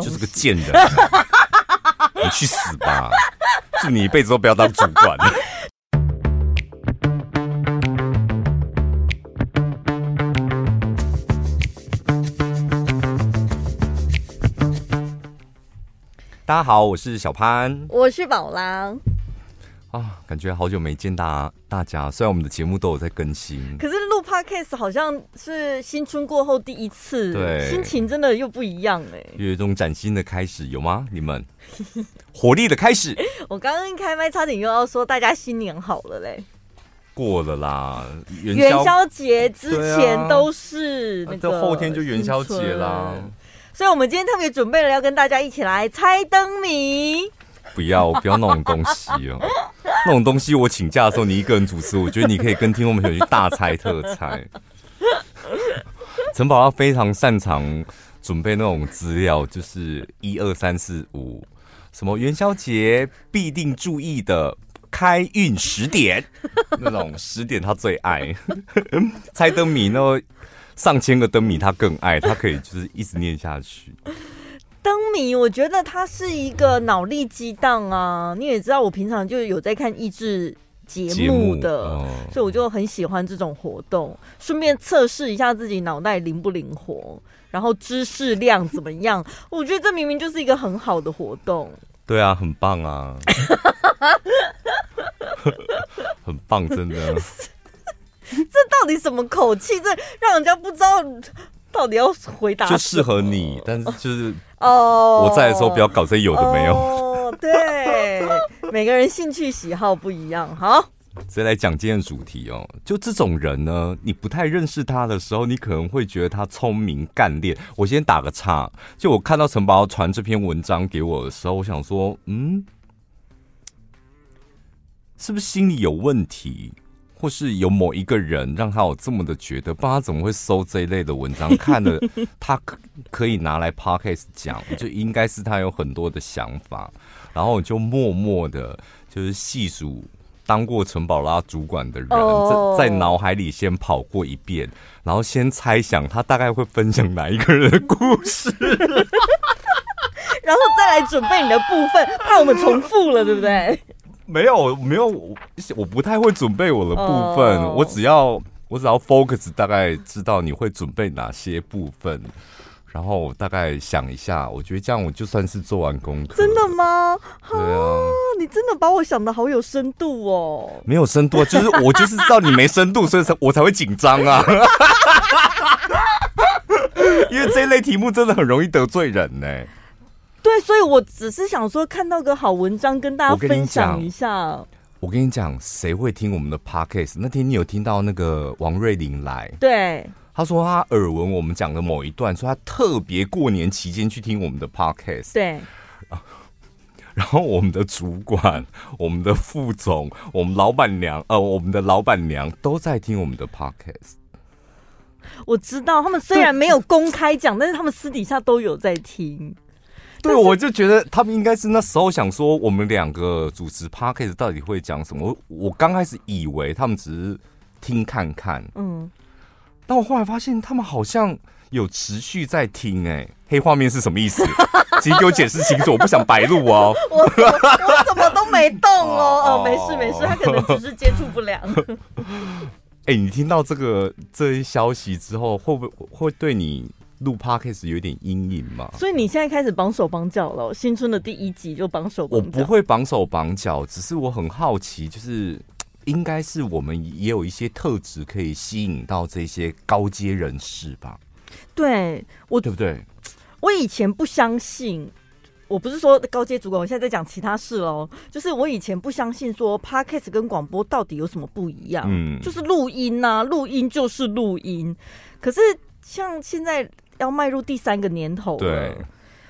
东西，就是个贱人，你去死吧！祝你一辈子都不要当主管。大家好，我是小潘，我是宝拉。啊，感觉好久没见大大家，虽然我们的节目都有在更新，可是录 Podcast 好像是新春过后第一次，对，心情真的又不一样哎，有一种崭新的开始，有吗？你们 活力的开始。我刚刚一开麦，差点又要说大家新年好了嘞，过了啦，元宵节之前都是那个、啊，后天就元宵节啦。所以，我们今天特别准备了要跟大家一起来猜灯谜。不要，我不要那种东西哦。那种东西，我请假的时候你一个人主持，我觉得你可以跟听众朋友去大猜特猜。陈宝拉非常擅长准备那种资料，就是一二三四五，什么元宵节必定注意的开运十点，那种十点他最爱。猜灯谜呢？上千个灯谜，他更爱，他可以就是一直念下去。灯谜，我觉得它是一个脑力激荡啊！你也知道，我平常就有在看益智节目的目、哦，所以我就很喜欢这种活动，顺便测试一下自己脑袋灵不灵活，然后知识量怎么样。我觉得这明明就是一个很好的活动。对啊，很棒啊，很棒，真的。这到底什么口气？这让人家不知道 到底要回答。就适合你，但是就是哦，我在的时候不要搞这有的没有。哦，对，每个人兴趣喜好不一样。好，直接来讲今天的主题哦。就这种人呢，你不太认识他的时候，你可能会觉得他聪明干练。我先打个岔，就我看到陈宝传这篇文章给我的时候，我想说，嗯，是不是心里有问题？或是有某一个人让他有这么的觉得，不然他怎么会搜这一类的文章？看了他可可以拿来 podcast 讲，就应该是他有很多的想法。然后我就默默的，就是细数当过陈宝拉主管的人，在在脑海里先跑过一遍，然后先猜想他大概会分享哪一个人的故事，然后再来准备你的部分，怕我们重复了，对不对？没有，没有，我不太会准备我的部分。Oh. 我只要我只要 focus，大概知道你会准备哪些部分，然后我大概想一下，我觉得这样我就算是做完功课。真的吗？对啊，你真的把我想的好有深度哦。没有深度，就是 我就是知道你没深度，所以才我才会紧张啊。因为这一类题目真的很容易得罪人呢。对，所以我只是想说，看到个好文章，跟大家分享一下。我跟你讲，谁会听我们的 podcast？那天你有听到那个王瑞玲来？对，他说他耳闻我们讲的某一段，说他特别过年期间去听我们的 podcast。对，然后我们的主管、我们的副总、我们老板娘，呃，我们的老板娘都在听我们的 podcast。我知道，他们虽然没有公开讲，但是他们私底下都有在听。对，我就觉得他们应该是那时候想说，我们两个主持 Podcast 到底会讲什么？我我刚开始以为他们只是听看看，嗯，但我后来发现他们好像有持续在听。哎，黑画面是什么意思？请给我解释清楚，我不想白录哦。我我我怎么都没动哦？哦，没事没事，他可能只是接触不良。哎，你听到这个这些消息之后，会不会会对你？录 Podcast 有点阴影嘛，所以你现在开始绑手绑脚了。新春的第一集就绑手绑脚，我不会绑手绑脚，只是我很好奇，就是 应该是我们也有一些特质可以吸引到这些高阶人士吧？对，我对不对？我以前不相信，我不是说高阶主管，我现在在讲其他事喽。就是我以前不相信说 Podcast 跟广播到底有什么不一样？嗯，就是录音呐，录音就是录音，可是像现在。要迈入第三个年头了，对，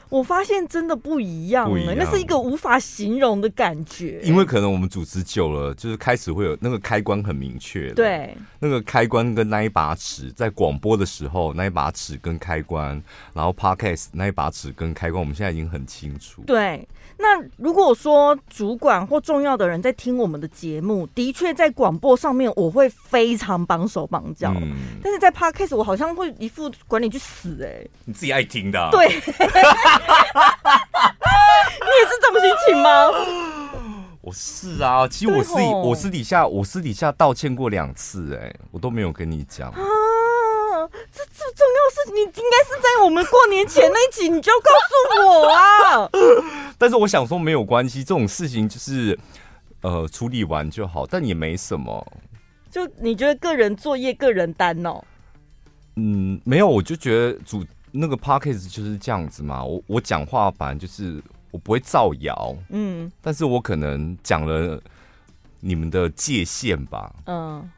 我发现真的不一样了，那是一个无法形容的感觉。因为可能我们主持久了，就是开始会有那个开关很明确，对，那个开关跟那一把尺，在广播的时候那一把尺跟开关，然后 Podcast 那一把尺跟开关，我们现在已经很清楚，对。那如果说主管或重要的人在听我们的节目，的确在广播上面我会非常绑手绑脚，嗯，但是在 Podcast 我好像会一副管你去死。哎，欸，你自己爱听的，啊，对，也是这种心情吗？我是啊，其实我私底我私底下我私底下道歉过两次，哎，我都没有跟你讲。这这重要事情，你应该是在我们过年前那一集你就告诉我啊。但是我想说没有关系，这种事情就是呃处理完就好，但也没什么。就你觉得个人作业个人担哦？嗯，没有，我就觉得主那个 podcast 就是这样子嘛。我我讲话反正就是我不会造谣，嗯，但是我可能讲了你们的界限吧，嗯。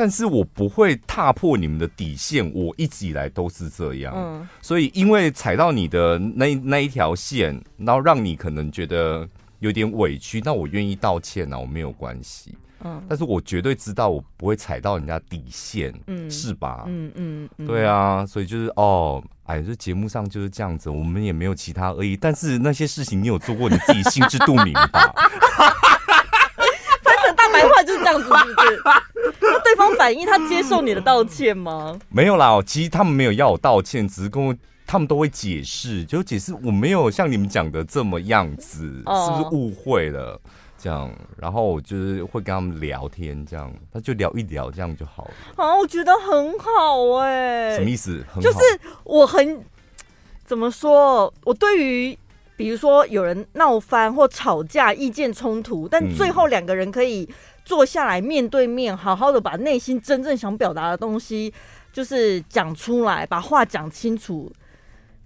但是我不会踏破你们的底线，我一直以来都是这样。嗯，所以因为踩到你的那那一条线，然后让你可能觉得有点委屈，那我愿意道歉啊，我没有关系。嗯，但是我绝对知道我不会踩到人家底线，嗯，是吧？嗯嗯，嗯，对啊，所以就是哦，哎，这节目上就是这样子，我们也没有其他恶意。但是那些事情你有做过，你自己心知肚明吧？白话就是这样子，是不是？那对方反应，他接受你的道歉吗？没有啦，其实他们没有要我道歉，只是跟我他们都会解释，就解释我没有像你们讲的这么样子，哦、是不是误会了？这样，然后我就是会跟他们聊天，这样，他就聊一聊，这样就好了。啊，我觉得很好哎、欸，什么意思？就是我很怎么说？我对于比如说有人闹翻或吵架、意见冲突，但最后两个人可以。坐下来面对面，好好的把内心真正想表达的东西，就是讲出来，把话讲清楚。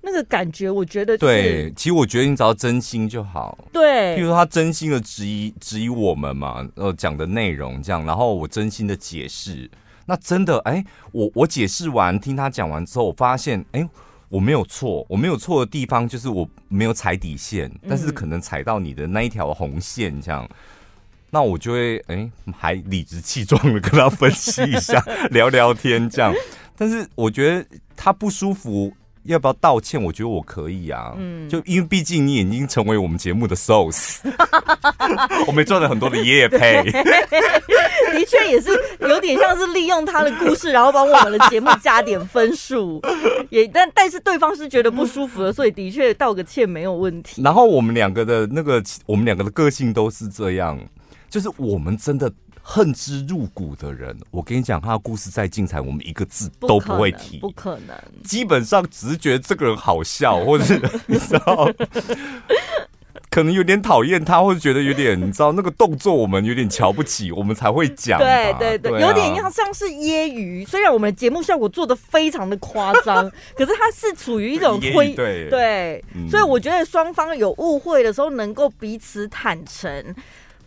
那个感觉，我觉得、就是、对。其实我觉得你只要真心就好。对，譬如说他真心的质疑质疑我们嘛，呃，讲的内容这样，然后我真心的解释。那真的，哎，我我解释完，听他讲完之后，我发现，哎，我没有错，我没有错的地方就是我没有踩底线，但是可能踩到你的那一条红线这样。那我就会哎、欸，还理直气壮的跟他分析一下，聊聊天这样。但是我觉得他不舒服，要不要道歉？我觉得我可以啊。嗯，就因为毕竟你已经成为我们节目的 source，我们赚了很多的业配。的确也是有点像是利用他的故事，然后帮我们的节目加点分数。也但但是对方是觉得不舒服的，所以的确道个歉没有问题。然后我们两个的那个，我们两个的个性都是这样。就是我们真的恨之入骨的人，我跟你讲，他的故事再精彩，我们一个字都不会提，不可能。基本上只是觉得这个人好笑，或者是你知道，可能有点讨厌他，或者觉得有点你知道那个动作，我们有点瞧不起，我们才会讲。对对对，有点像像是揶揄。虽然我们的节目效果做的非常的夸张，可是他是处于一种推对对、嗯，所以我觉得双方有误会的时候，能够彼此坦诚。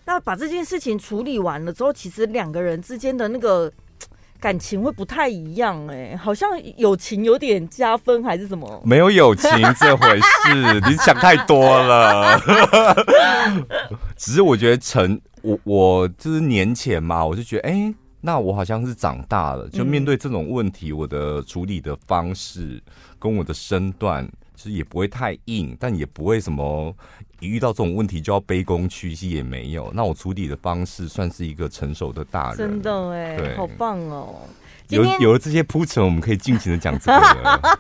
那把这件事情处理完了之后，其实两个人之间的那个 感情会不太一样哎、欸，好像友情有点加分还是什么？没有友情这回事，你想太多了。只是我觉得成我我就是年前嘛，我就觉得哎、欸，那我好像是长大了，就面对这种问题，我的处理的方式跟我的身段，其实也不会太硬，但也不会什么。一遇到这种问题就要卑躬屈膝也没有，那我处理的方式算是一个成熟的大人，真的哎，对，好棒哦！有有了这些铺陈，我们可以尽情的讲这个了。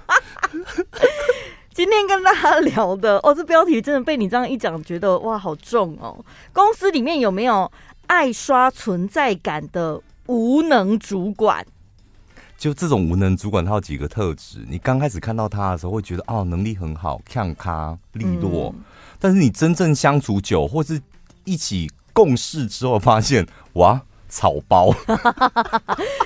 今天跟大家聊的哦，这标题真的被你这样一讲，觉得哇，好重哦！公司里面有没有爱刷存在感的无能主管？就这种无能主管，他有几个特质？你刚开始看到他的时候，会觉得哦，能力很好，看咖利落。嗯但是你真正相处久，或是一起共事之后，发现哇，草包！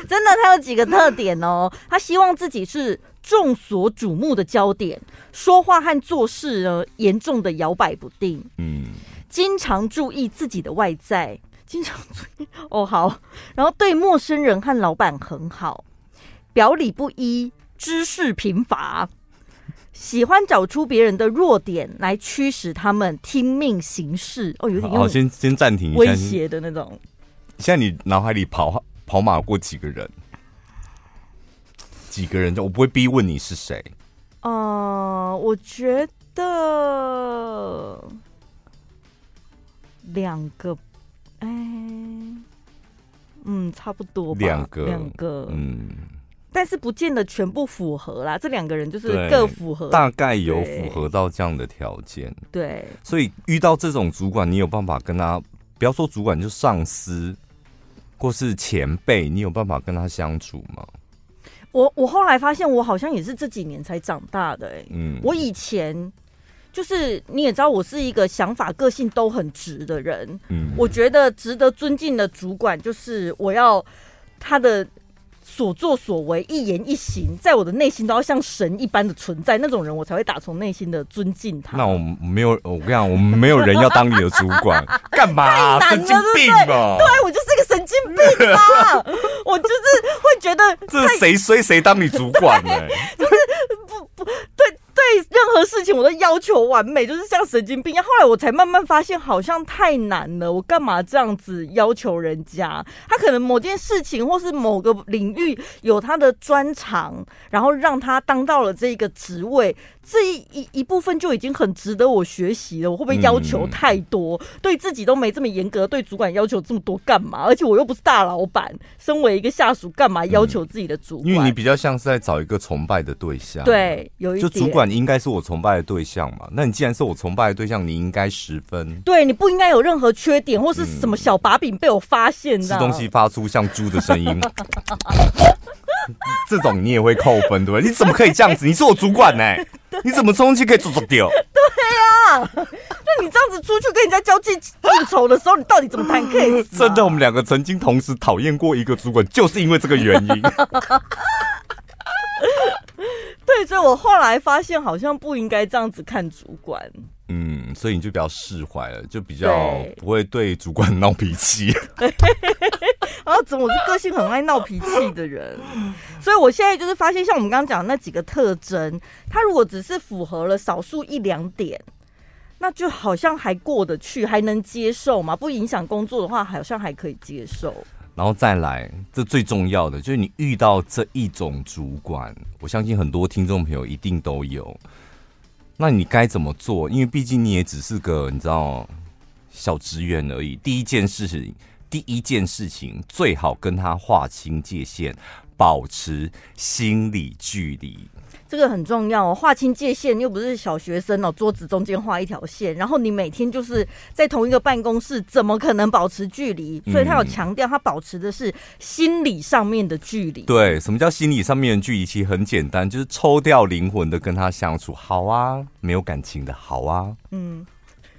真的，他有几个特点哦。他希望自己是众所瞩目的焦点，说话和做事呢，严重的摇摆不定。嗯，经常注意自己的外在，经常注意哦。好，然后对陌生人和老板很好，表里不一，知识贫乏。喜欢找出别人的弱点来驱使他们听命行事。哦，有点好，先先暂停一下，威胁的那种。现在你脑海里跑跑马过几个人？几个人？我不会逼问你是谁。呃，我觉得两个，哎，嗯，差不多吧。两个，两个，嗯。但是不见得全部符合啦。这两个人就是各符合，大概有符合到这样的条件。对，所以遇到这种主管，你有办法跟他，不要说主管，就上司或是前辈，你有办法跟他相处吗？我我后来发现，我好像也是这几年才长大的、欸。哎，嗯，我以前就是你也知道，我是一个想法、个性都很直的人。嗯，我觉得值得尊敬的主管，就是我要他的。所作所为，一言一行，在我的内心都要像神一般的存在，那种人我才会打从内心的尊敬他。那我没有，我跟你讲，我们没有人要当你的主管，干嘛、啊？神经病吧！对，我就是一个神经病吧！我就是会觉得，这是谁衰谁当你主管呢、欸？就是不不对。对任何事情我都要求完美，就是像神经病一样。后来我才慢慢发现，好像太难了。我干嘛这样子要求人家？他可能某件事情或是某个领域有他的专长，然后让他当到了这个职位。这一一一部分就已经很值得我学习了。我会不会要求太多？对自己都没这么严格，对主管要求这么多干嘛？而且我又不是大老板，身为一个下属，干嘛要求自己的主管？因为你比较像是在找一个崇拜的对象。对，有一点。就主管应该是我崇拜的对象嘛？那你既然是我崇拜的对象，你应该十分。对，你不应该有任何缺点或是什么小把柄被我发现的。吃东西发出像猪的声音。这种你也会扣分，对不对？你怎么可以这样子？你是我主管呢、欸，你怎么吃东西可以做做掉？对呀、啊，那你这样子出去跟人家交际应酬的时候，你到底怎么谈 case？真的，我们两个曾经同时讨厌过一个主管，就是因为这个原因。对，所以我后来发现，好像不应该这样子看主管。嗯，所以你就比较释怀了，就比较不会对主管 闹脾气。然后怎么我是个性很爱闹脾气的人，所以我现在就是发现，像我们刚刚讲的那几个特征，他如果只是符合了少数一两点，那就好像还过得去，还能接受嘛，不影响工作的话，好像还可以接受。然后再来，这最重要的就是你遇到这一种主管，我相信很多听众朋友一定都有。那你该怎么做？因为毕竟你也只是个你知道小职员而已。第一件事情，第一件事情最好跟他划清界限，保持心理距离。这个很重要哦，划清界限，又不是小学生哦，桌子中间画一条线，然后你每天就是在同一个办公室，怎么可能保持距离？所以他有强调，他保持的是心理上面的距离。对，什么叫心理上面的距离？其实很简单，就是抽掉灵魂的跟他相处。好啊，没有感情的好啊，嗯，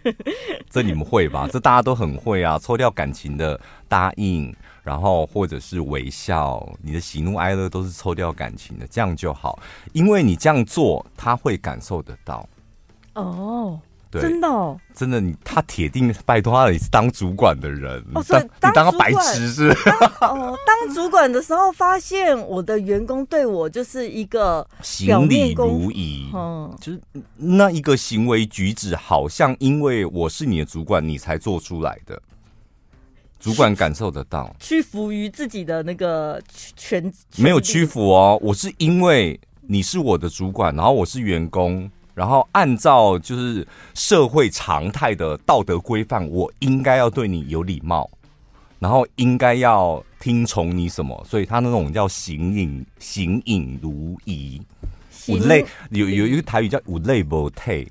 这你们会吧？这大家都很会啊，抽掉感情的答应。然后或者是微笑，你的喜怒哀乐都是抽掉感情的，这样就好，因为你这样做，他会感受得到。哦，对，真的哦，真的，你他铁定拜托他，你是当主管的人，哦，所以当你当个白痴是？哦，当主管的时候，发现我的员工对我就是一个行礼如仪，嗯，就是那一个行为举止，好像因为我是你的主管，你才做出来的。主管感受得到，屈服于自己的那个权，没有屈服哦。我是因为你是我的主管，然后我是员工，然后按照就是社会常态的道德规范，我应该要对你有礼貌，然后应该要听从你什么，所以他那种叫形影形影如仪，五类有有一个台语叫五类不退。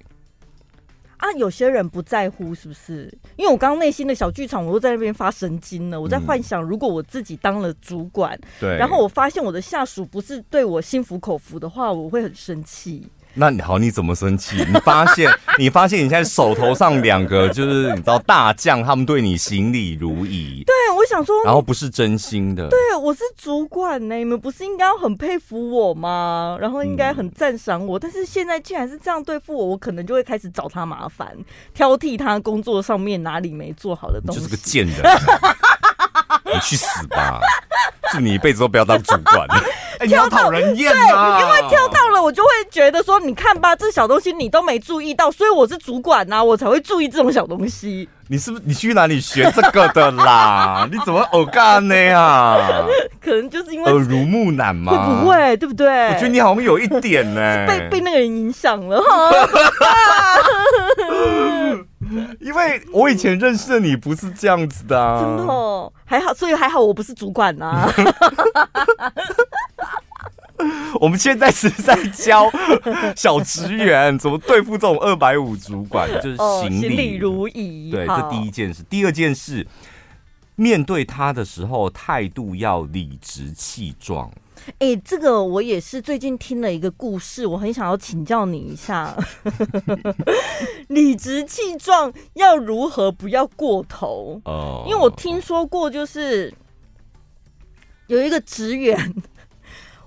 啊，有些人不在乎，是不是？因为我刚刚内心的小剧场，我都在那边发神经了。我在幻想，如果我自己当了主管，对，然后我发现我的下属不是对我心服口服的话，我会很生气。那你好，你怎么生气？你发现，你发现你现在手头上两个就是你知道大将，他们对你行礼如仪。对，我想说，然后不是真心的。对，我是主管呢，你们不是应该要很佩服我吗？然后应该很赞赏我，嗯，但是现在竟然是这样对付我，我可能就会开始找他麻烦，挑剔他工作上面哪里没做好的东西。就是个贱人，你去死吧！祝你一辈子都不要当主管。欸、你要讨人厌啊！对，因为挑到了，我就会觉得说，你看吧，这小东西你都没注意到，所以我是主管呐、啊，我才会注意这种小东西。你是不是你去哪里学这个的啦？你怎么偶干呢呀？可能就是因为耳濡目染嘛，会不会？对不对？我觉得你好像有一点呢，被被那个人影响了哈。因为我以前认识的你不是这样子的、啊，真的哦，还好，所以还好我不是主管呐、啊。我们现在是在教小职员 怎么对付这种二百五主管，就是行礼、哦、如仪。对，这第一件事。第二件事，面对他的时候，态度要理直气壮。哎、欸，这个我也是最近听了一个故事，我很想要请教你一下，理直气壮要如何不要过头？哦，因为我听说过，就是有一个职员，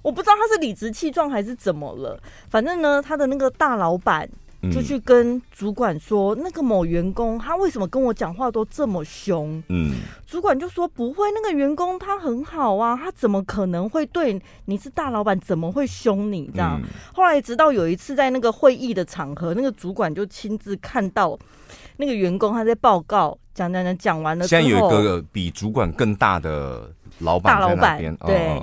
我不知道他是理直气壮还是怎么了，反正呢，他的那个大老板。就去跟主管说，那个某员工他为什么跟我讲话都这么凶？嗯，主管就说不会，那个员工他很好啊，他怎么可能会对你是大老板，怎么会凶你这样？后来直到有一次在那个会议的场合，那个主管就亲自看到那个员工他在报告讲讲讲讲完了之后，现在有一个比主管更大的老板大老板对，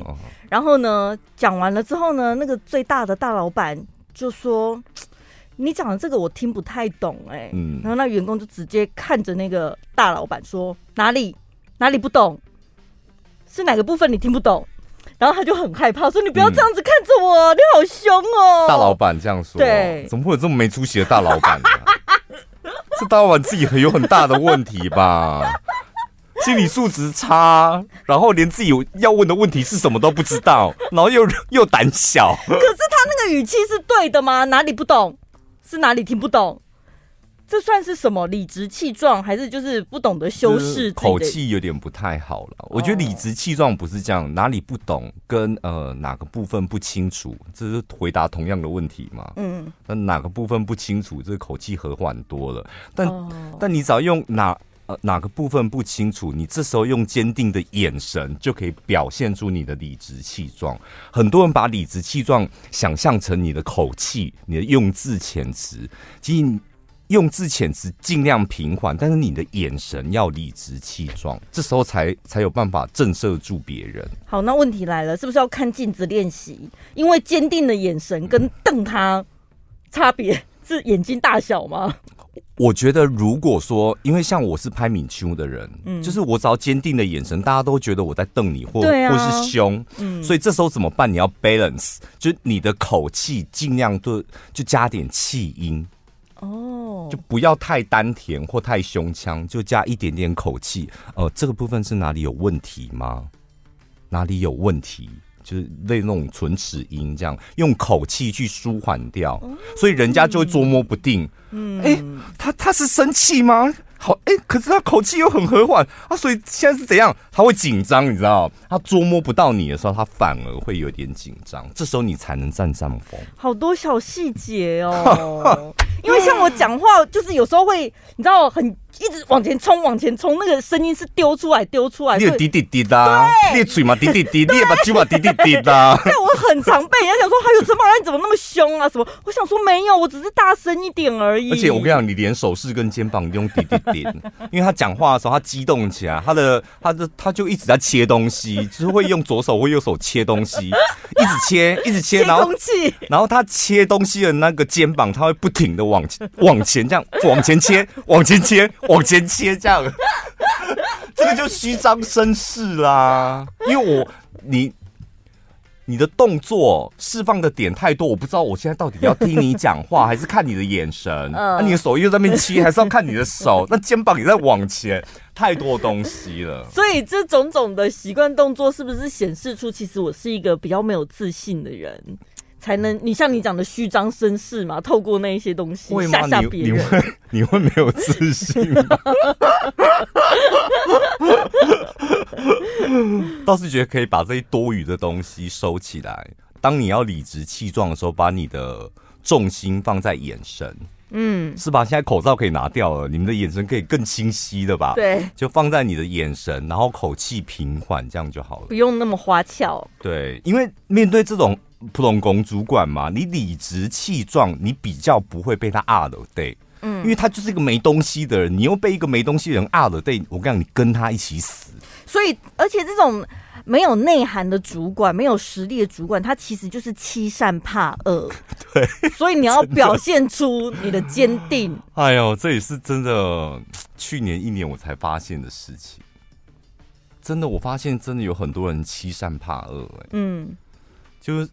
然后呢讲完了之后呢，那个最大的大老板就说。你讲的这个我听不太懂哎、欸，嗯，然后那员工就直接看着那个大老板说，哪里哪里不懂，是哪个部分你听不懂？然后他就很害怕说，你不要这样子看着我，嗯、你好凶哦。大老板这样说，对，怎么会有这么没出息的大老板呢？这大老板自己很有很大的问题吧？心理素质差，然后连自己要问的问题是什么都不知道，然后又又胆小。可是他那个语气是对的吗？哪里不懂？是哪里听不懂？这算是什么理直气壮，还是就是不懂得修饰？口气有点不太好了。我觉得理直气壮不是这样，哪里不懂跟呃哪个部分不清楚，这是回答同样的问题嘛？嗯，那哪个部分不清楚，这个口气和缓多了。但、哦、但你只要用哪。哪个部分不清楚？你这时候用坚定的眼神就可以表现出你的理直气壮。很多人把理直气壮想象成你的口气、你的用字遣词，其实用字遣词尽量平缓，但是你的眼神要理直气壮，这时候才才有办法震慑住别人。好，那问题来了，是不是要看镜子练习？因为坚定的眼神跟瞪他差别是眼睛大小吗？我觉得，如果说，因为像我是拍敏秋的人，嗯，就是我只要坚定的眼神，大家都觉得我在瞪你，或、啊、或是凶，嗯，所以这时候怎么办？你要 balance，就你的口气尽量都就加点气音，哦，就不要太丹田或太胸腔，就加一点点口气。呃，这个部分是哪里有问题吗？哪里有问题？就是类那种唇齿音，这样用口气去舒缓掉，所以人家就会捉摸不定。嗯，哎、欸，他他是生气吗？好，哎、欸，可是他口气又很和缓啊，所以现在是怎样？他会紧张，你知道？他捉摸不到你的时候，他反而会有点紧张，这时候你才能占上风。好多小细节哦，因为像我讲话，就是有时候会，你知道，很一直往前冲，往前冲，那个声音是丢出来，丢出来，你有滴滴滴的，你的嘴嘛滴滴滴，你也把嘴嘛滴滴滴的。对，我很常被人家讲说，还有陈宝，你怎么那么凶啊？什么？我想说没有，我只是大声一点而已。而且我跟你讲，你连手势跟肩膀用滴滴滴，因为他讲话的时候他激动起来，他的他的他就一直在切东西，就是会用左手或右手切东西，一直切，一直切，然后然后他切东西的那个肩膀，他会不停的往往前这样往前切，往前切，往前切这样，这个就虚张声势啦。因为我你。你的动作释放的点太多，我不知道我现在到底要听你讲话，还是看你的眼神。嗯、啊、你的手又在那边切，还是要看你的手？那肩膀也在往前，太多东西了。所以这种种的习惯动作，是不是显示出其实我是一个比较没有自信的人？才能你像你讲的虚张声势嘛？透过那一些东西吓吓别人，你会 你会没有自信吗？倒是觉得可以把这些多余的东西收起来。当你要理直气壮的时候，把你的重心放在眼神，嗯，是吧？现在口罩可以拿掉了，你们的眼神可以更清晰的吧？对，就放在你的眼神，然后口气平缓，这样就好了，不用那么花俏。对，因为面对这种。普通工主管嘛，你理直气壮，你比较不会被他压了对，嗯，因为他就是一个没东西的人，你又被一个没东西的人压了对，我跟你讲，你跟他一起死。所以，而且这种没有内涵的主管，没有实力的主管，他其实就是欺善怕恶。对，所以你要表现出你的坚定。哎呦，这也是真的，去年一年我才发现的事情。真的，我发现真的有很多人欺善怕恶，哎，嗯，就是。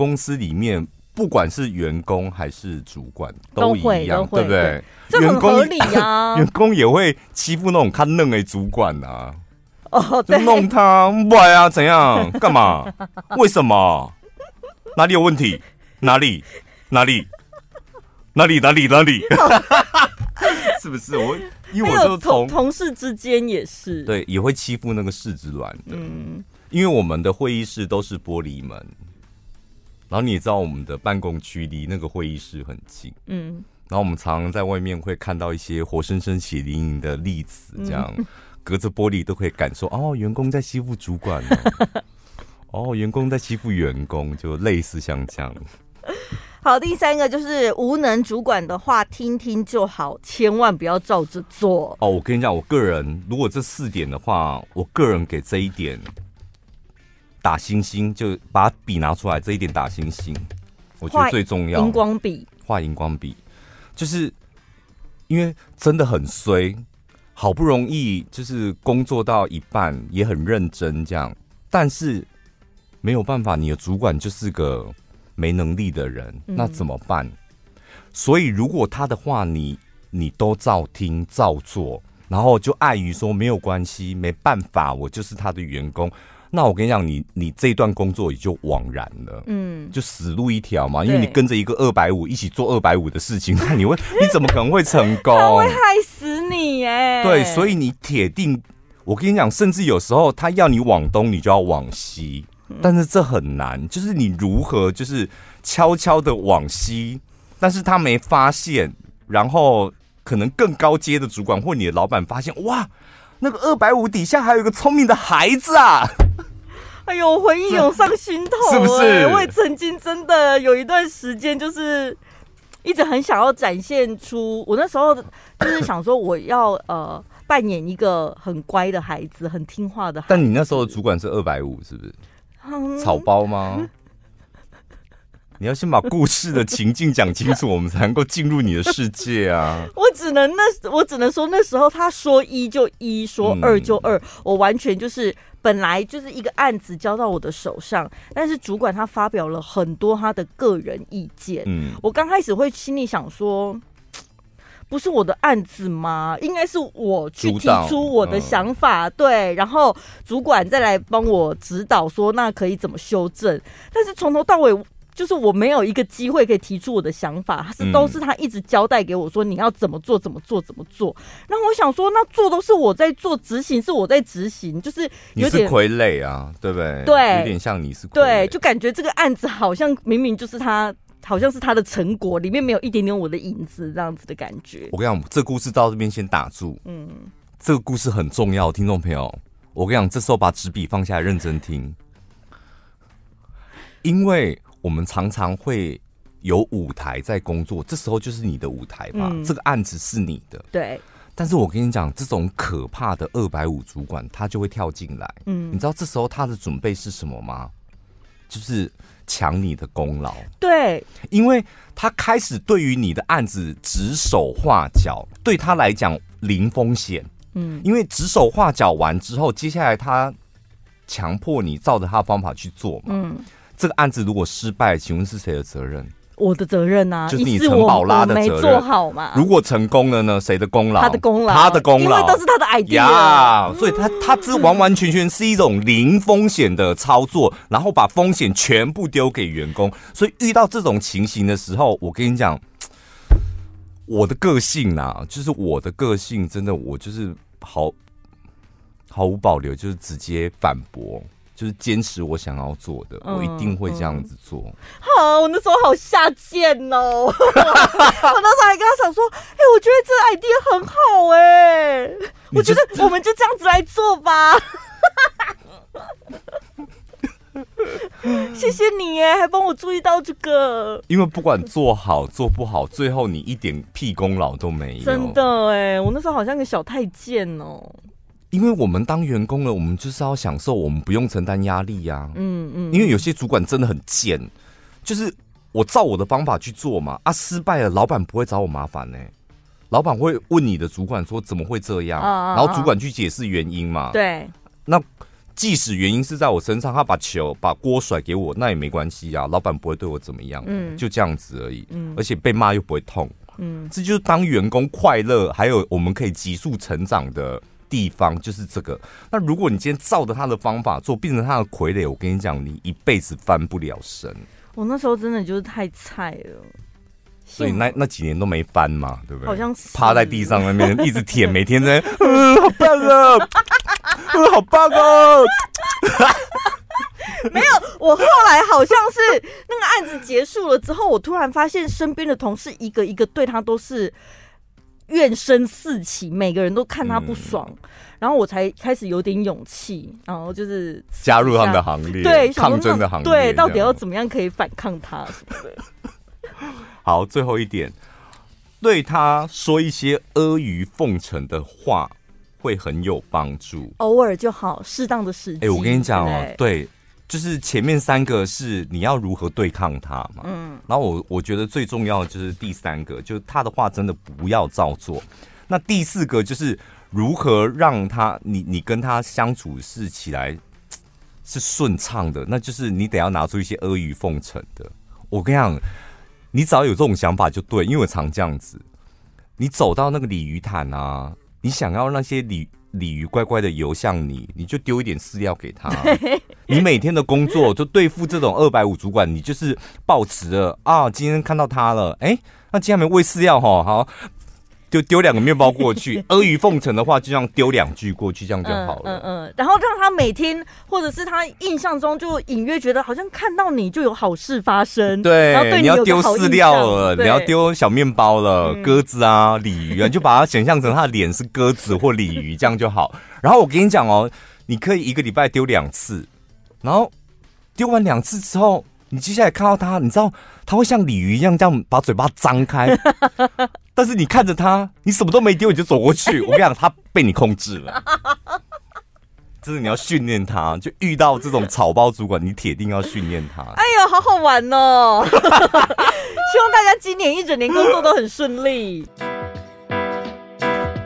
公司里面，不管是员工还是主管，都一样，对不对？这很合理啊。员工也会欺负那种看嫩的主管啊。哦，对，弄他，不啊？怎样？干嘛？为什么？哪里有问题？哪里？哪里？哪里？哪里？哪里？是不是我？因为我就同同事之间也是，对，也会欺负那个柿子卵的。嗯，因为我们的会议室都是玻璃门，然后你也知道我们的办公区离那个会议室很近。嗯，然后我们常常在外面会看到一些活生生血淋淋的例子，这样。嗯隔着玻璃都可以感受哦，员工在欺负主管 哦，员工在欺负员工，就类似像这样。好，第三个就是无能主管的话听听就好，千万不要照着做。哦，我跟你讲，我个人如果这四点的话，我个人给这一点打星星，就把笔拿出来，这一点打星星，我觉得最重要。荧光笔，画荧光笔，就是因为真的很衰。好不容易就是工作到一半也很认真这样，但是没有办法，你的主管就是个没能力的人，那怎么办？嗯、所以如果他的话你你都照听照做，然后就碍于说没有关系，没办法，我就是他的员工。那我跟你讲，你你这段工作也就枉然了，嗯，就死路一条嘛。因为你跟着一个二百五一起做二百五的事情，那 你会你怎么可能会成功？他会害死你耶！对，所以你铁定，我跟你讲，甚至有时候他要你往东，你就要往西，但是这很难，就是你如何就是悄悄的往西，但是他没发现，然后可能更高阶的主管或你的老板发现，哇，那个二百五底下还有一个聪明的孩子啊！哎呦，回忆涌上心头，是不是？我也曾经真的有一段时间，就是一直很想要展现出我那时候就是想说，我要呃扮演一个很乖的孩子，很听话的孩子。但你那时候的主管是二百五，是不是？嗯、草包吗？你要先把故事的情境讲清楚，我们才能够进入你的世界啊！我只能那我只能说，那时候他说一就一，说二就二，嗯、我完全就是本来就是一个案子交到我的手上，但是主管他发表了很多他的个人意见。嗯，我刚开始会心里想说，不是我的案子吗？应该是我去提出我的想法，嗯、对，然后主管再来帮我指导，说那可以怎么修正。但是从头到尾。就是我没有一个机会可以提出我的想法，是都是他一直交代给我说你要怎么做怎么做怎么做。然后我想说，那做都是我在做，执行是我在执行，就是有点傀儡啊，对不对？对，有点像你是傀儡。对，就感觉这个案子好像明明就是他，好像是他的成果，里面没有一点点我的影子，这样子的感觉。我跟你讲，这故事到这边先打住。嗯，这个故事很重要，听众朋友，我跟你讲，这时候把纸笔放下来，认真听，因为。我们常常会有舞台在工作，这时候就是你的舞台吧？嗯、这个案子是你的，对。但是我跟你讲，这种可怕的二百五主管，他就会跳进来。嗯，你知道这时候他的准备是什么吗？就是抢你的功劳。对，因为他开始对于你的案子指手画脚，对他来讲零风险。嗯，因为指手画脚完之后，接下来他强迫你照着他的方法去做嘛。嗯。这个案子如果失败，请问是谁的责任？我的责任啊，就是你陈宝拉的责任。没做好嘛？如果成功了呢？谁的功劳？他的功劳，他的功劳，因为都是他的 idea。Yeah, 所以他他这完完全全是一种零风险的操作，然后把风险全部丢给员工。所以遇到这种情形的时候，我跟你讲，我的个性啊，就是我的个性，真的，我就是毫毫无保留，就是直接反驳。就是坚持我想要做的，嗯、我一定会这样子做。好，我那时候好下贱哦！我那时候还跟他讲说：“哎、欸，我觉得这个 idea 很好哎、欸，我觉得我们就这样子来做吧。”谢谢你哎，还帮我注意到这个。因为不管做好做不好，最后你一点屁功劳都没有。真的哎，我那时候好像个小太监哦。因为我们当员工了，我们就是要享受，我们不用承担压力呀、啊。嗯嗯。因为有些主管真的很贱，就是我照我的方法去做嘛，啊，失败了，老板不会找我麻烦呢、欸。老板会问你的主管说怎么会这样，然后主管去解释原因嘛。对。那即使原因是在我身上，他把球把锅甩给我，那也没关系啊，老板不会对我怎么样，嗯，就这样子而已，嗯，而且被骂又不会痛，嗯，这就是当员工快乐，还有我们可以急速成长的地方，就是这个。那如果你今天照着他的方法做，变成他的傀儡，我跟你讲，你一辈子翻不了身。我那时候真的就是太菜了。所以那那几年都没翻嘛，对不对？好像趴在地上那边一直舔，每天在，嗯，好棒啊，嗯，好棒哦。没有，我后来好像是那个案子结束了之后，我突然发现身边的同事一个一个对他都是怨声四起，每个人都看他不爽，嗯、然后我才开始有点勇气，然后就是加入他们的行列，对，抗争的行列，对，到底要怎么样可以反抗他。好，最后一点，对他说一些阿谀奉承的话，会很有帮助。偶尔就好，适当的时机。哎，我跟你讲哦，对，就是前面三个是你要如何对抗他嘛。嗯，然后我我觉得最重要的就是第三个，就是他的话真的不要照做。那第四个就是如何让他，你你跟他相处是起来是顺畅的，那就是你得要拿出一些阿谀奉承的。我跟你讲。你只要有这种想法就对，因为我常这样子。你走到那个鲤鱼潭啊，你想要那些鲤鲤鱼乖乖的游向你，你就丢一点饲料给他。你每天的工作就对付这种二百五主管，你就是抱持了啊，今天看到他了，哎，那今天没喂饲料哈，好。就丢两个面包过去，阿谀奉承的话，就这样丢两句过去，这样就好了。嗯嗯，嗯，然后让他每天，或者是他印象中就隐约觉得好像看到你就有好事发生。对，然后对你，你要丢饲料了，你要丢小面包了，鸽子啊、鲤鱼啊，就把它想象成他的脸是鸽子或鲤鱼，这样就好。然后我跟你讲哦，你可以一个礼拜丢两次，然后丢完两次之后，你接下来看到他，你知道他会像鲤鱼一样这样把嘴巴张开。但是你看着他，你什么都没丢，你就走过去。我跟你讲，他被你控制了。就是你要训练他，就遇到这种草包主管，你铁定要训练他。哎呦，好好玩哦！希望大家今年一整年工作都很顺利。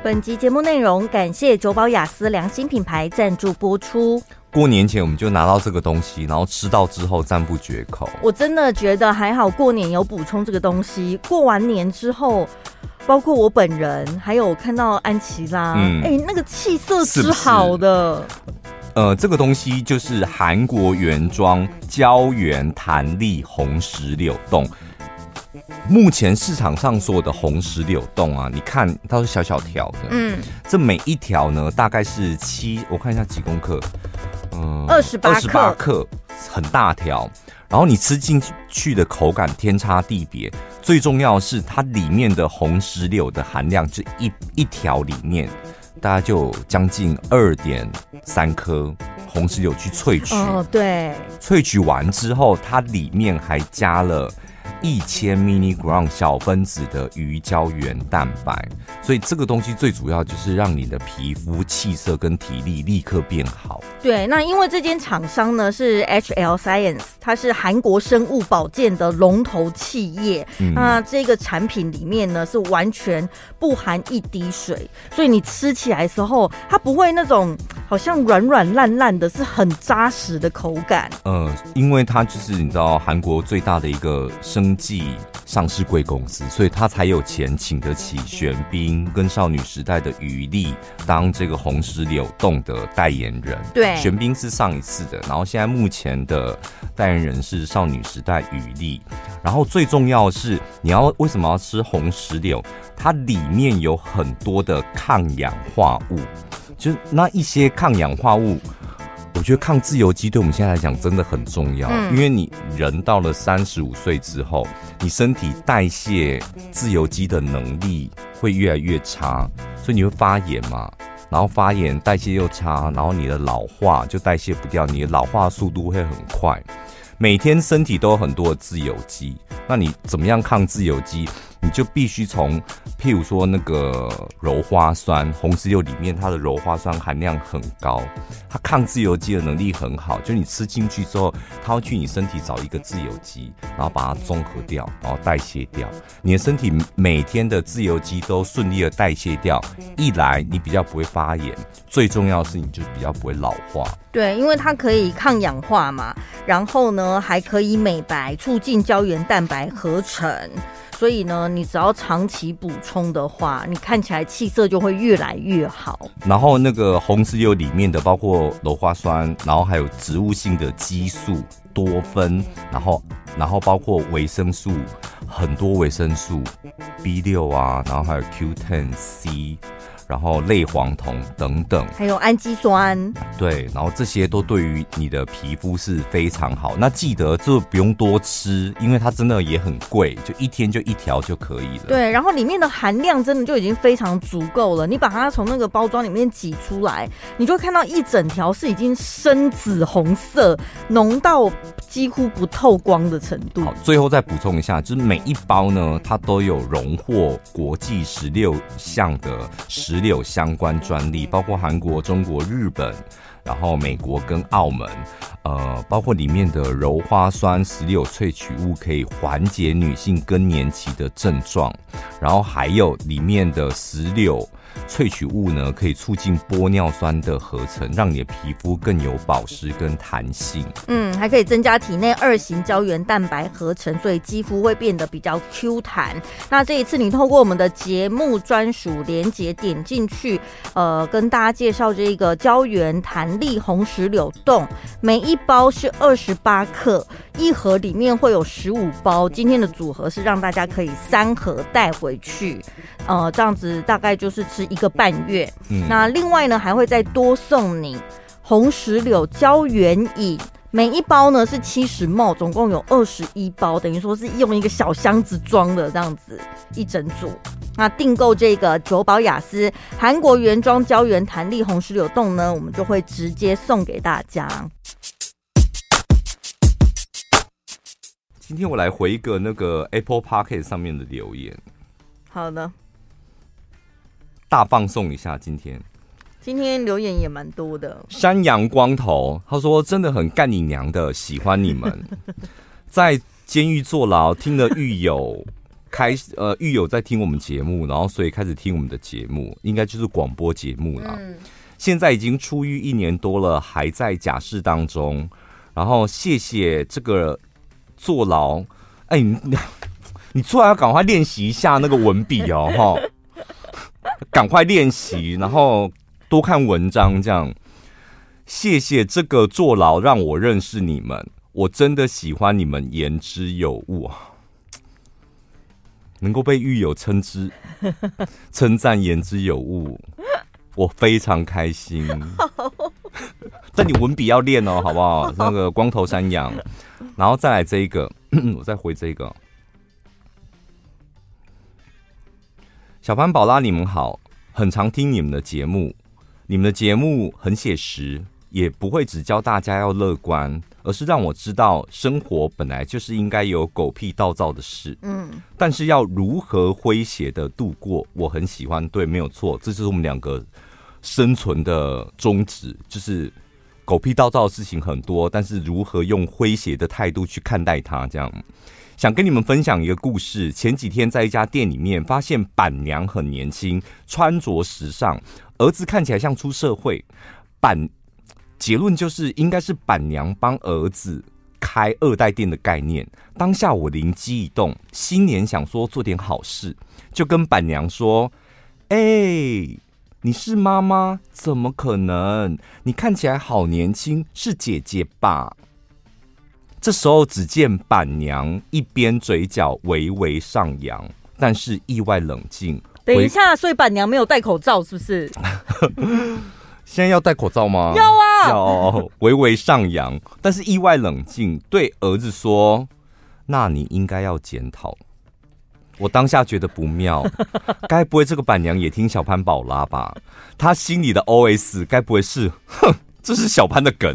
本集节目内容感谢九宝雅思良心品牌赞助播出。过年前我们就拿到这个东西，然后吃到之后赞不绝口。我真的觉得还好，过年有补充这个东西。过完年之后，包括我本人，还有看到安琪拉，嗯，哎、欸，那个气色是好的。是是呃，这个东西就是韩国原装胶原弹力红石榴冻。目前市场上所有的红石榴冻啊，你看它是小小条的，嗯，这每一条呢大概是七，我看一下几公克。嗯，二十八克，二十八克，很大条。然后你吃进去的口感天差地别。最重要的是，它里面的红石榴的含量，就一一条里面，大概就将近二点三颗红石榴去萃取。哦，对。萃取完之后，它里面还加了。一千 milligram 小分子的鱼胶原蛋白，所以这个东西最主要就是让你的皮肤气色跟体力立刻变好。对，那因为这间厂商呢是 HL Science，它是韩国生物保健的龙头企业。嗯、那这个产品里面呢是完全不含一滴水，所以你吃起来的时候，它不会那种好像软软烂烂的，是很扎实的口感。呃，因为它就是你知道韩国最大的一个生计上市贵公司，所以他才有钱请得起玄彬跟少女时代的余力当这个红石榴冻的代言人。对，玄彬是上一次的，然后现在目前的代言人是少女时代余力。然后最重要的是，你要为什么要吃红石榴？它里面有很多的抗氧化物，就是那一些抗氧化物。我觉得抗自由基对我们现在来讲真的很重要，嗯、因为你人到了三十五岁之后，你身体代谢自由基的能力会越来越差，所以你会发炎嘛，然后发炎代谢又差，然后你的老化就代谢不掉，你的老化速度会很快。每天身体都有很多的自由基，那你怎么样抗自由基？你就必须从，譬如说那个鞣花酸，红石榴里面它的鞣花酸含量很高，它抗自由基的能力很好，就你吃进去之后，它会去你身体找一个自由基，然后把它综合掉，然后代谢掉，你的身体每天的自由基都顺利的代谢掉，一来你比较不会发炎，最重要的是你就比较不会老化。对，因为它可以抗氧化嘛，然后呢还可以美白，促进胶原蛋白合成。所以呢，你只要长期补充的话，你看起来气色就会越来越好。然后那个红石榴里面的包括鞣花酸，然后还有植物性的激素多酚，然后然后包括维生素，很多维生素 B 六啊，然后还有 Q10 C。然后类黄酮等等，还有氨基酸，对，然后这些都对于你的皮肤是非常好。那记得就不用多吃，因为它真的也很贵，就一天就一条就可以了。对，然后里面的含量真的就已经非常足够了。你把它从那个包装里面挤出来，你就会看到一整条是已经深紫红色，浓到几乎不透光的程度。好，最后再补充一下，就是每一包呢，它都有荣获国际十六项的十。石榴相关专利，包括韩国、中国、日本，然后美国跟澳门，呃，包括里面的鞣花酸石榴萃取物可以缓解女性更年期的症状，然后还有里面的石榴。萃取物呢，可以促进玻尿酸的合成，让你的皮肤更有保湿跟弹性。嗯，还可以增加体内二型胶原蛋白合成，所以肌肤会变得比较 Q 弹。那这一次你透过我们的节目专属链接点进去，呃，跟大家介绍这个胶原弹力红石榴冻，每一包是二十八克，一盒里面会有十五包。今天的组合是让大家可以三盒带回去，呃，这样子大概就是吃。一个半月，嗯，那另外呢，还会再多送你红石榴胶原饮，每一包呢是七十 ml，总共有二十一包，等于说是用一个小箱子装的这样子一整组。那订购这个九宝雅思韩国原装胶原弹力红石榴冻呢，我们就会直接送给大家。今天我来回一个那个 Apple Podcast 上面的留言。好的。大放送一下，今天今天留言也蛮多的。山羊光头他说：“真的很干你娘的，喜欢你们。”在监狱坐牢，听了狱友开呃狱友在听我们节目，然后所以开始听我们的节目，应该就是广播节目了。嗯、现在已经出狱一年多了，还在假释当中。然后谢谢这个坐牢，哎、欸，你 你出来要赶快练习一下那个文笔哦，哈。赶快练习，然后多看文章，这样。谢谢这个坐牢让我认识你们，我真的喜欢你们，言之有物啊！能够被狱友称之 称赞言之有物，我非常开心。但你文笔要练哦，好不好？那个光头山羊，然后再来这一个，我再回这个。小潘宝拉，你们好，很常听你们的节目，你们的节目很写实，也不会只教大家要乐观，而是让我知道生活本来就是应该有狗屁倒灶的事，嗯，但是要如何诙谐的度过，我很喜欢，对，没有错，这就是我们两个生存的宗旨，就是狗屁倒灶的事情很多，但是如何用诙谐的态度去看待它，这样。想跟你们分享一个故事。前几天在一家店里面，发现板娘很年轻，穿着时尚，儿子看起来像出社会。板结论就是应该是板娘帮儿子开二代店的概念。当下我灵机一动，新年想说做点好事，就跟板娘说：“哎、你是妈妈？怎么可能？你看起来好年轻，是姐姐吧？”这时候，只见板娘一边嘴角微微上扬，但是意外冷静。等一下，所以板娘没有戴口罩，是不是？现在要戴口罩吗？要啊，要微微上扬，但是意外冷静，对儿子说：“那你应该要检讨。”我当下觉得不妙，该不会这个板娘也听小潘宝拉吧？他心里的 OS 该不会是：“哼，这是小潘的梗。”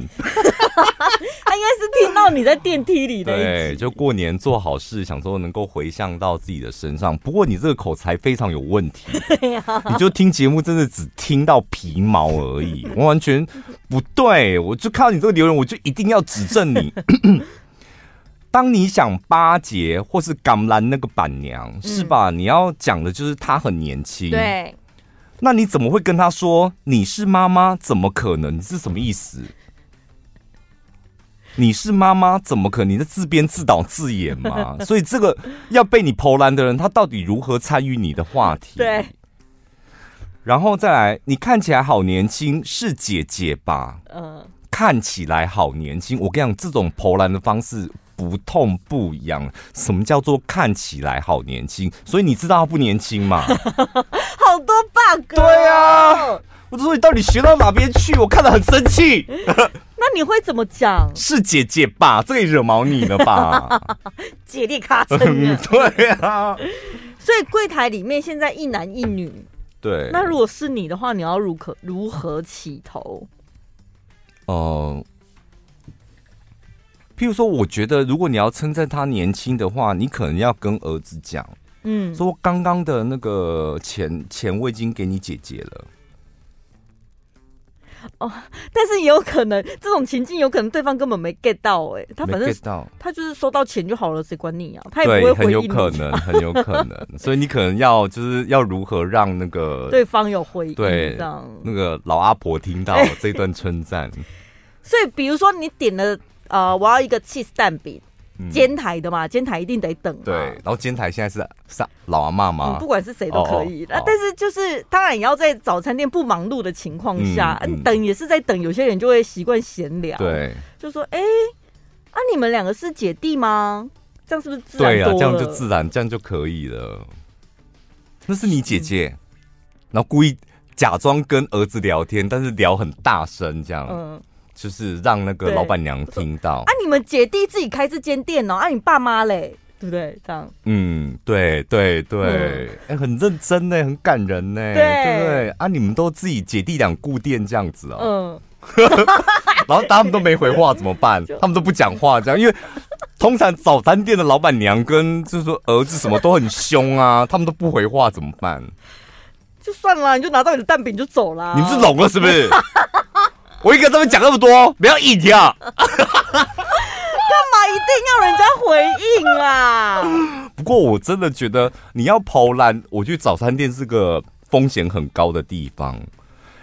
他应该是。听到你在电梯里的。对，就过年做好事，想说能够回向到自己的身上。不过你这个口才非常有问题。对呀、啊，你就听节目，真的只听到皮毛而已，完全不对。我就看到你这个留言，我就一定要指正你。当你想巴结或是橄榄那个板娘，嗯、是吧？你要讲的就是她很年轻。对。那你怎么会跟她说你是妈妈？怎么可能？你是什么意思？你是妈妈？怎么可能？你在自编自导自演嘛？所以这个要被你投篮的人，他到底如何参与你的话题？对。然后再来，你看起来好年轻，是姐姐吧？嗯。看起来好年轻，我跟你讲，这种投篮的方式。不痛不痒，什么叫做看起来好年轻？所以你知道他不年轻吗？好多 bug。对啊，我就说你到底学到哪边去？我看得很生气。那你会怎么讲？是姐姐吧？这也惹毛你了吧？姐弟卡称。对啊。所以柜台里面现在一男一女。对。那如果是你的话，你要如何如何起头？哦、呃。譬如说，我觉得如果你要称赞他年轻的话，你可能要跟儿子讲，嗯，说刚刚的那个钱钱我已经给你姐姐了。哦，但是也有可能这种情境，有可能对方根本没 get 到，哎，他反正他就是收到钱就好了，谁管你啊？他也不会回应你。很有可能，很有可能，所以你可能要就是要如何让那个对方有回应，对，那个老阿婆听到这段称赞。所以，比如说你点了。呃，我要一个 cheese 蛋饼，煎台的嘛，监台一定得等。对，然后监台现在是上老阿妈嘛、嗯，不管是谁都可以。那、哦哦、但是就是，当然也要在早餐店不忙碌的情况下，嗯嗯、等也是在等。有些人就会习惯闲聊，对，就说：“哎、欸，啊，你们两个是姐弟吗？这样是不是自然？对啊，这样就自然，这样就可以了。那是你姐姐，嗯、然后故意假装跟儿子聊天，但是聊很大声，这样。嗯。就是让那个老板娘听到啊！你们姐弟自己开这间店哦，啊，你爸妈嘞，对不对？这样，嗯，对对对，哎、嗯欸，很认真呢，很感人呢，对，对不对？啊，你们都自己姐弟俩顾店这样子哦，嗯，然后他们都没回话怎么办？他们都不讲话这样，因为通常早餐店的老板娘跟就是说儿子什么都很凶啊，他们都不回话怎么办？就算了，你就拿到你的蛋饼就走了，你们是聋了是不是？我一个人这么讲那么多，不要硬听啊！干嘛一定要人家回应啊？不过我真的觉得你要抛烂，我觉得早餐店是个风险很高的地方，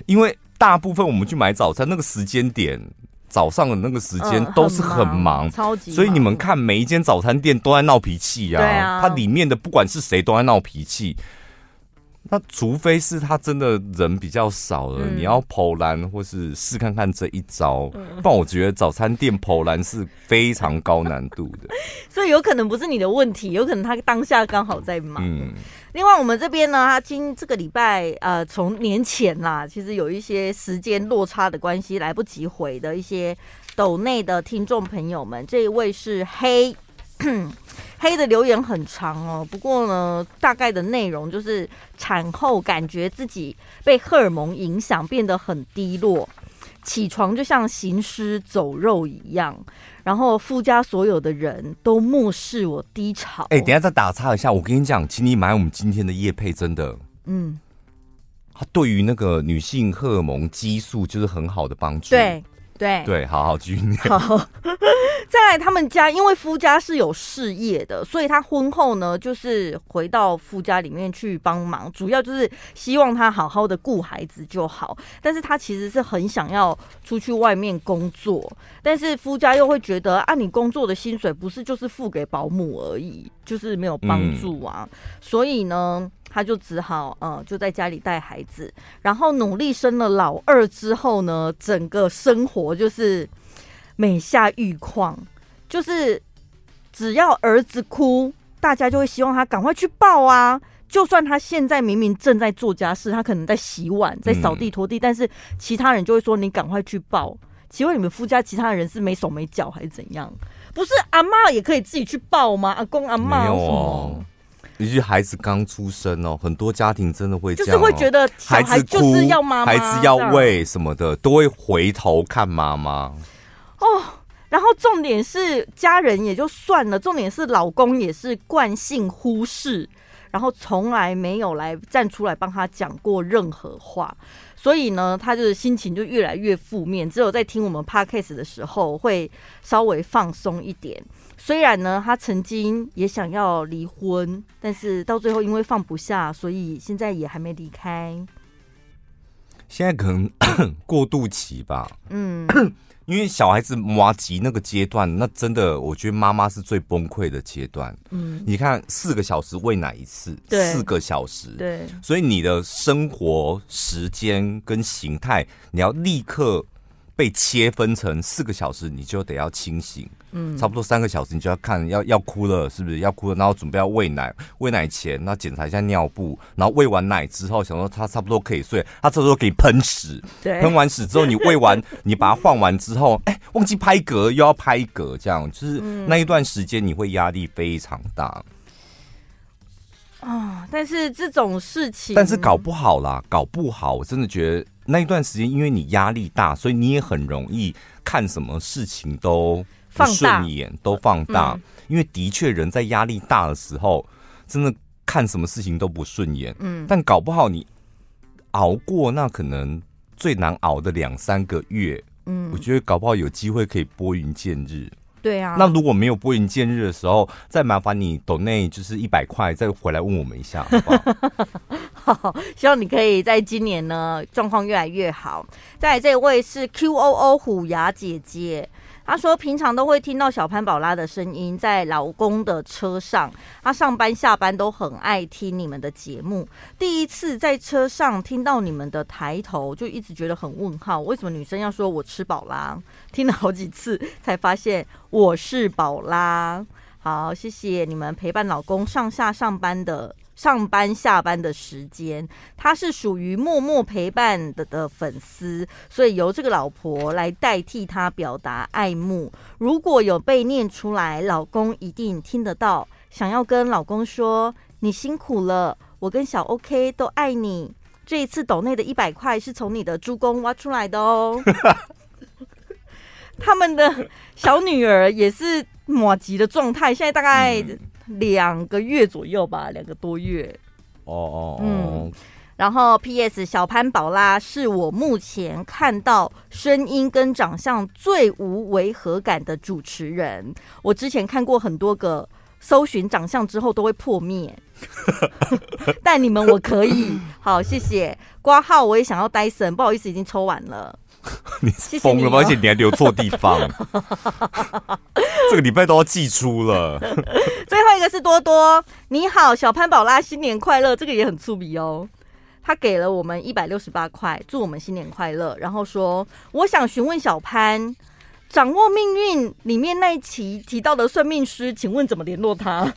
因为大部分我们去买早餐那个时间点，早上的那个时间都是很忙，嗯、很忙超级忙。所以你们看每一间早餐店都在闹脾气呀，对啊，它里面的不管是谁都在闹脾气。那除非是他真的人比较少了，嗯、你要投篮或是试看看这一招，嗯、不然我觉得早餐店投篮是非常高难度的，所以有可能不是你的问题，有可能他当下刚好在忙。嗯，另外我们这边呢，他今这个礼拜呃，从年前啦，其实有一些时间落差的关系，来不及回的一些抖内的听众朋友们，这一位是黑。黑的留言很长哦，不过呢，大概的内容就是产后感觉自己被荷尔蒙影响，变得很低落，起床就像行尸走肉一样，然后夫家所有的人都漠视我低潮。哎、欸，等下再打岔一下，我跟你讲，请你买我们今天的叶配，真的，嗯，它对于那个女性荷尔蒙激素就是很好的帮助。对。对对，好好继续念。好，再来他们家，因为夫家是有事业的，所以他婚后呢，就是回到夫家里面去帮忙，主要就是希望他好好的顾孩子就好。但是他其实是很想要出去外面工作，但是夫家又会觉得，啊，你工作的薪水不是就是付给保姆而已，就是没有帮助啊，嗯、所以呢。他就只好呃，就在家里带孩子，然后努力生了老二之后呢，整个生活就是每下愈况，就是只要儿子哭，大家就会希望他赶快去抱啊。就算他现在明明正在做家事，他可能在洗碗、在扫地、拖地，但是其他人就会说你赶快去抱。请问你们夫家其他人是没手没脚还是怎样？不是阿妈也可以自己去抱吗？阿公阿妈哦。尤其孩子刚出生哦，很多家庭真的会这样，就是会觉得孩子就是要妈妈，孩子要喂什么的，都会回头看妈妈。哦，然后重点是家人也就算了，重点是老公也是惯性忽视，然后从来没有来站出来帮他讲过任何话，所以呢，他就是心情就越来越负面。只有在听我们 podcast 的时候，会稍微放松一点。虽然呢，他曾经也想要离婚，但是到最后因为放不下，所以现在也还没离开。现在可能 过渡期吧，嗯，因为小孩子麻吉那个阶段，那真的我觉得妈妈是最崩溃的阶段。嗯，你看四个小时喂奶一次，四个小时，对，所以你的生活时间跟形态，你要立刻。被切分成四个小时，你就得要清醒，嗯，差不多三个小时，你就要看要要哭了，是不是要哭了？然后准备要喂奶，喂奶前，那检查一下尿布，然后喂完奶之后，想说他差不多可以睡，他这时候给你喷屎，对，喷完屎之后，你喂完，你把它换完之后，哎、欸，忘记拍嗝，又要拍嗝，这样就是那一段时间你会压力非常大，啊、哦，但是这种事情，但是搞不好啦，搞不好，我真的觉得。那一段时间，因为你压力大，所以你也很容易看什么事情都不顺眼，都放大。嗯、因为的确，人在压力大的时候，真的看什么事情都不顺眼。嗯，但搞不好你熬过那可能最难熬的两三个月，嗯，我觉得搞不好有机会可以拨云见日。对啊，那如果没有拨云见日的时候，再麻烦你抖内就是一百块，再回来问我们一下，好不好？好，希望你可以在今年呢状况越来越好。再来这位是 Q O O 虎牙姐姐。她说：“平常都会听到小潘宝拉的声音，在老公的车上，他上班下班都很爱听你们的节目。第一次在车上听到你们的抬头，就一直觉得很问号，为什么女生要说我吃宝拉？听了好几次才发现我是宝拉。好，谢谢你们陪伴老公上下上班的。”上班下班的时间，他是属于默默陪伴的的粉丝，所以由这个老婆来代替他表达爱慕。如果有被念出来，老公一定听得到。想要跟老公说：“你辛苦了，我跟小 OK 都爱你。”这一次斗内的一百块是从你的猪公挖出来的哦。他们的小女儿也是麻吉的状态，现在大概。两个月左右吧，两个多月。哦哦，嗯。然后，P.S. 小潘宝拉是我目前看到声音跟长相最无违和感的主持人。我之前看过很多个搜寻长相之后都会破灭，但你们我可以。好，谢谢。挂号我也想要戴森，不好意思，已经抽完了。你疯了吗？谢谢你哦、而且你还留错地方，这个礼拜都要寄出了。最后一个是多多，你好，小潘宝拉，新年快乐！这个也很粗鄙哦。他给了我们一百六十八块，祝我们新年快乐。然后说，我想询问小潘，掌握命运里面那一期提到的算命师，请问怎么联络他？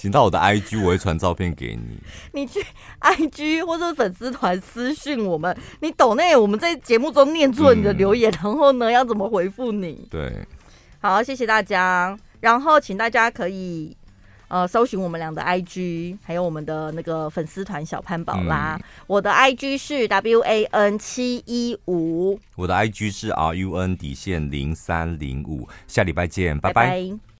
请到我的 IG，我会传照片给你。你去 IG 或者粉丝团私讯我们，你抖内我们在节目中念出了你的留言，嗯、然后呢，要怎么回复你？对，好，谢谢大家。然后请大家可以呃搜寻我们俩的 IG，还有我们的那个粉丝团小潘宝拉。嗯、我的 IG 是 WAN 七一五，我的 IG 是 RUN 底线零三零五。下礼拜见，拜拜。拜拜。